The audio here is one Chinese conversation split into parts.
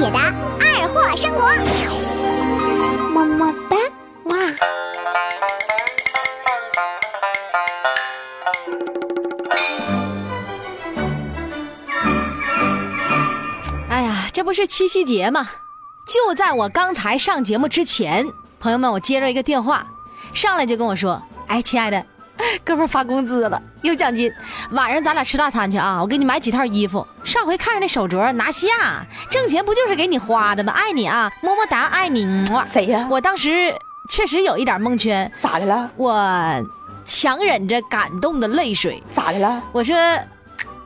姐的二货生活，么么哒，哇！哎呀，这不是七夕节吗？就在我刚才上节目之前，朋友们，我接着一个电话，上来就跟我说：“哎，亲爱的，哥们儿发工资了，有奖金，晚上咱俩吃大餐去啊！我给你买几套衣服。上回看着那手镯拿下，挣钱不就是给你花的吗？爱你啊，么么哒，爱你。么谁呀？我当时确实有一点蒙圈，咋的了？我强忍着感动的泪水，咋的了？我说：“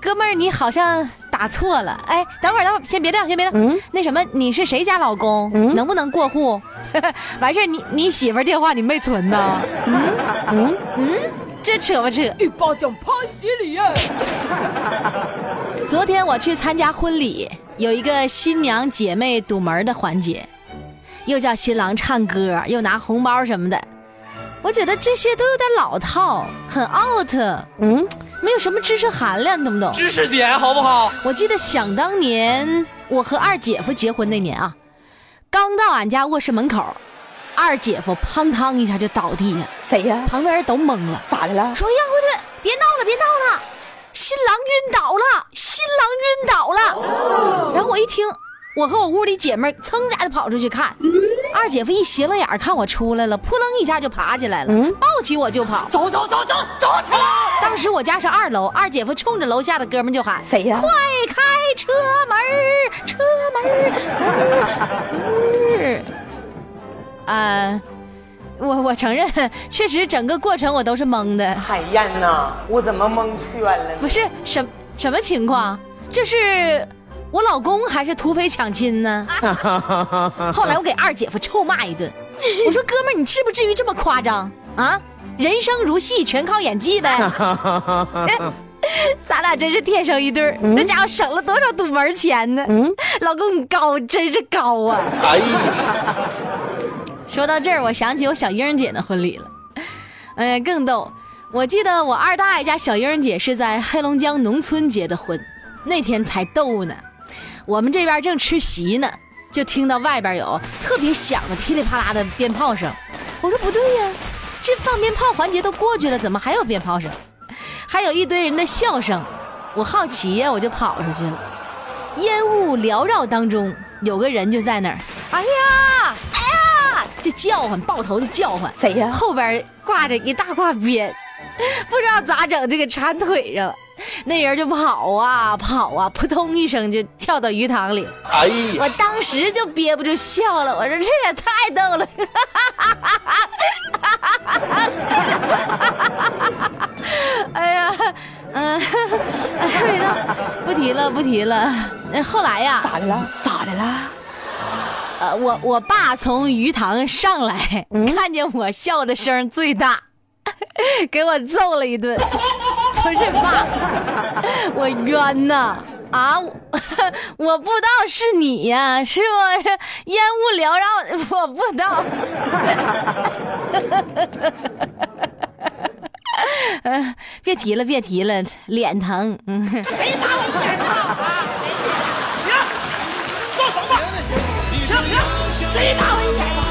哥们儿，你好像打错了。哎，等会儿，等会儿，先别亮，先别亮。嗯那什么，你是谁家老公？嗯能不能过户？完事儿，你你媳妇儿电话你没存呐？嗯嗯嗯，这扯不扯？一巴掌拍死你呀！昨天我去参加婚礼，有一个新娘姐妹堵门的环节，又叫新郎唱歌，又拿红包什么的。我觉得这些都有点老套，很 out，嗯，没有什么知识含量，你懂不懂？知识点好不好？我记得想当年我和二姐夫结婚那年啊，刚到俺家卧室门口，二姐夫砰当一下就倒地下，谁呀？旁边人都懵了，咋的了？说：“呀，我的，别闹了，别闹了，新郎晕倒了，新郎晕倒了。然后我一听，我和我屋里姐妹儿噌家就跑出去看，二姐夫一斜了眼儿看我出来了，扑棱一下就爬起来了，嗯抱起我就跑。走走走走走起来！当时我家是二楼，二姐夫冲着楼下的哥们就喊：“谁呀快开车门儿，车门儿，门儿！”啊，我我承认，确实整个过程我都是懵的。海燕呐，我怎么蒙圈了不是什什么情况？这是我老公还是土匪抢亲呢？后来我给二姐夫臭骂一顿，我说哥们儿，你至不至于这么夸张啊？人生如戏，全靠演技呗。咱俩真是天生一对儿，这家伙省了多少堵门钱呢？嗯老公你高，真是高啊！哎呀，说到这儿，我想起我小英姐的婚礼了。哎，更逗！我记得我二大爷家小英姐是在黑龙江农村结的婚，那天才逗呢。我们这边正吃席呢，就听到外边有特别响的噼里啪啦的鞭炮声。我说不对呀，这放鞭炮环节都过去了，怎么还有鞭炮声？还有一堆人的笑声。我好奇呀，我就跑出去了。烟雾缭绕当中，有个人就在那儿，哎呀，就叫唤，抱头就叫唤。谁呀？后边挂着一大挂鞭，不知道咋整，就给缠腿上了。那人就跑啊跑啊，扑通一声就跳到鱼塘里。哎呀，我当时就憋不住笑了，我说这也太逗了。哎呀，嗯、哎，没到，不提了，不提了。那后来呀，咋的了？咋的了？呃，我我爸从鱼塘上来，看见我笑的声最大，给我揍了一顿。不是爸，我冤呐！啊，我 我不知道是你呀，是我烟雾缭绕，我不知道。呃，别提了，别提了，脸疼。嗯，谁打我一点不好啊？行，动手吧！停停，谁打我一眼